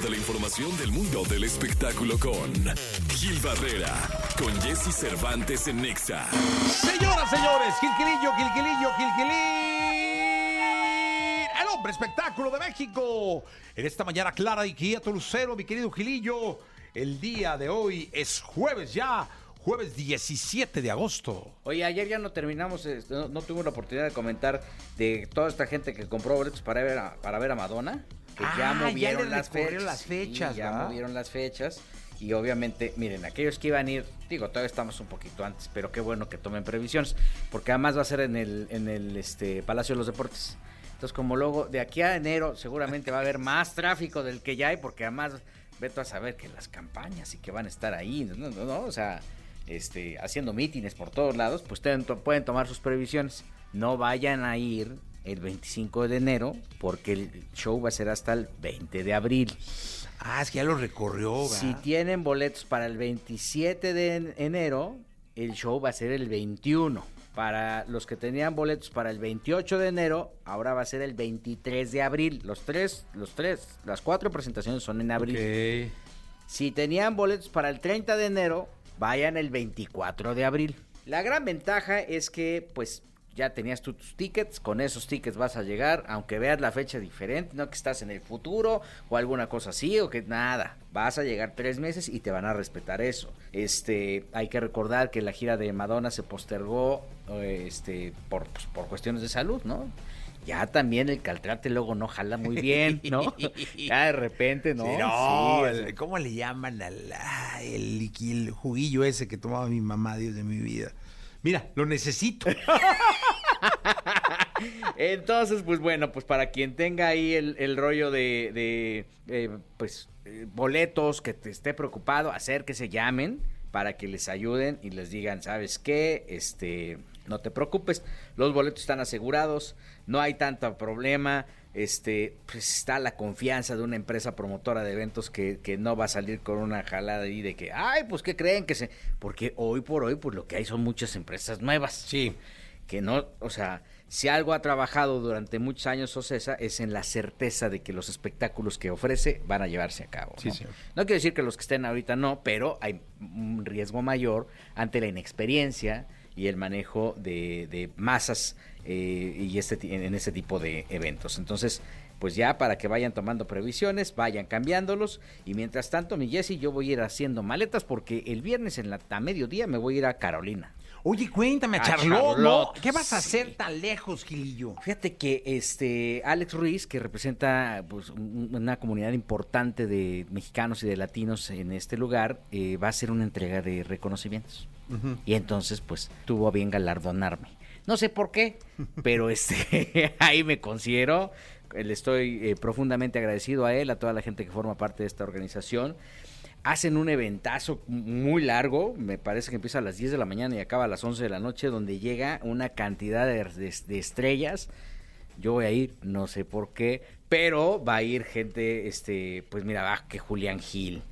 de la información del mundo del espectáculo con Gil Barrera, con Jesse Cervantes en Nexa. Señoras, señores, Gilquilillo, Gilquilillo, Gilquilín. El hombre espectáculo de México. En esta mañana clara y quieto lucero, mi querido Gilillo. El día de hoy es jueves ya, jueves 17 de agosto. Oye, ayer ya no terminamos, eh, no, no tuve la oportunidad de comentar de toda esta gente que compró boletos para ver a, para ver a Madonna. Que Ah, ya ya movieron las fechas. las fechas, Sí, ya ¿verdad? movieron las fechas. Y obviamente, miren, aquellos que iban a ir, digo, todavía estamos un poquito antes, pero qué bueno que tomen previsiones, porque además va a ser en el, en el este, Palacio de los Deportes. Entonces, como luego, de aquí a enero seguramente va a haber más tráfico del que ya hay, porque además, veto a saber que las campañas y que van a estar ahí, ¿no? no, no, o sea, este, haciendo mítines por todos lados, pues pueden, pueden tomar sus previsiones. No vayan a ir el 25 de enero, porque el show va a ser hasta el 20 de abril. Ah, es que ya lo recorrió, ¿verdad? Si tienen boletos para el 27 de en- enero, el show va a ser el 21. Para los que tenían boletos para el 28 de enero, ahora va a ser el 23 de abril. Los tres, los tres, las cuatro presentaciones son en abril. Si tenían boletos para el 30 de enero, vayan el 24 de abril. La gran ventaja es que, pues, ya tenías tú tus tickets, con esos tickets vas a llegar, aunque veas la fecha diferente, no que estás en el futuro o alguna cosa así, o que nada, vas a llegar tres meses y te van a respetar eso. Este, hay que recordar que la gira de Madonna se postergó, eh, este, por, pues, por cuestiones de salud, ¿no? Ya también el caltrate luego no jala muy bien, ¿no? ya de repente, ¿no? Sí, no, Sí, el- ¿cómo le llaman al el juguillo ese que tomaba mi mamá, Dios de mi vida? Mira, lo necesito. Entonces, pues bueno, pues para quien tenga ahí el, rollo de, de, eh, pues, eh, boletos, que te esté preocupado, hacer que se llamen para que les ayuden y les digan, ¿sabes qué? Este, no te preocupes, los boletos están asegurados, no hay tanto problema, este, pues está la confianza de una empresa promotora de eventos que, que no va a salir con una jalada ahí de que, ay, pues, ¿qué creen que se...? Porque hoy por hoy, pues lo que hay son muchas empresas nuevas Sí. Que no, o sea, si algo ha trabajado durante muchos años Ocesa es en la certeza de que los espectáculos que ofrece van a llevarse a cabo. Sí, ¿no? señor. no quiero decir que los que estén ahorita no, pero hay un riesgo mayor ante la inexperiencia y el manejo de, de masas eh, y este, en este tipo de eventos. Entonces, pues ya para que vayan tomando previsiones, vayan cambiándolos. Y mientras tanto, mi Jessy, yo voy a ir haciendo maletas porque el viernes en la, a mediodía me voy a ir a Carolina. Oye, cuéntame, A Charlotte, ¿no? Charlotte, ¿Qué vas a sí. hacer tan lejos, Gilillo? Fíjate que este Alex Ruiz, que representa pues, un- una comunidad importante de mexicanos y de latinos en este lugar, eh, va a hacer una entrega de reconocimientos. Y entonces, pues, tuvo a bien galardonarme. No sé por qué, pero este ahí me considero. Le estoy eh, profundamente agradecido a él, a toda la gente que forma parte de esta organización. Hacen un eventazo muy largo, me parece que empieza a las 10 de la mañana y acaba a las 11 de la noche, donde llega una cantidad de, estrellas. Yo voy a ir, no sé por qué, pero va a ir gente, este, pues mira, va que Julián Gil,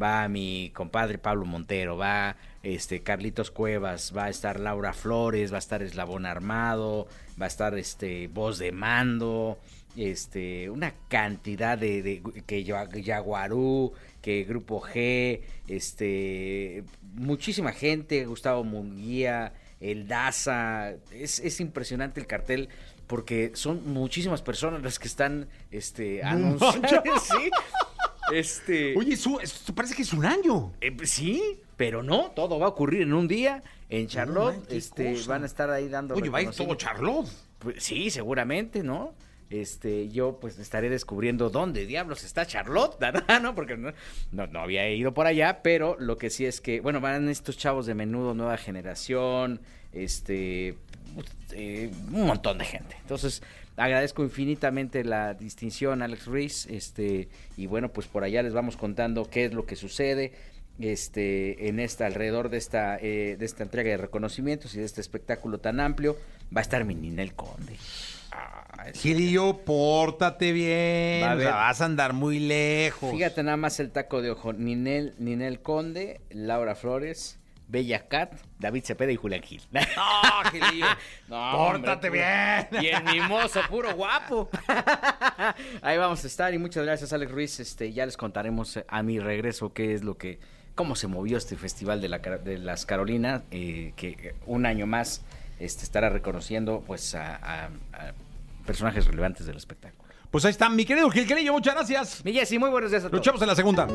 va mi compadre Pablo Montero, va este Carlitos Cuevas, va a estar Laura Flores, va a estar Eslabón Armado, va a estar este Voz de Mando, este, una cantidad de, de que Ya- Yaguarú, que Grupo G, este, muchísima gente, Gustavo Munguía, el Daza, es, es impresionante el cartel porque son muchísimas personas las que están este anunciando, sí. Este, Oye, eso parece que es un año. eh, pues sí, pero no, todo va a ocurrir en un día en Charlotte, este, cosa. van a estar ahí dando Oye, va a ir todo. Charlotte. Pues sí, seguramente, ¿no? Este, yo pues estaré descubriendo dónde diablos está Charlotte. ¿no? Porque no, no, no había ido por allá, pero lo que sí es que, bueno, van estos chavos de menudo, nueva generación, este, eh, un montón de gente. Entonces, agradezco infinitamente la distinción, Alex Ruiz, este, y bueno, pues por allá les vamos contando qué es lo que sucede este en esta alrededor de esta eh, de esta entrega de reconocimientos y de este espectáculo tan amplio va a estar mi Ninel Conde Ah, Gilillo, pórtate bien. Va a o sea, ver. vas a andar muy lejos. Fíjate nada más el taco de ojo. Ninel, Ninel Conde, Laura Flores, Bella Cat, David Cepeda y Julián Gil. ¡Ah, Gilillo! No, ¡Pórtate hombre, bien! puro- Bien mimoso, puro guapo. Ahí vamos a estar y muchas gracias Alex Ruiz. Este, ya les contaremos a mi regreso qué es lo que, cómo se movió este festival de, la, de las Carolinas, eh, que un año más este, estará reconociendo pues a, a- a personajes relevantes del espectáculo. Pues ahí está, mi querido Gilquilillo, muchas gracias. Mi Jessy, muy buenos días a todos. Luchamos en la segunda.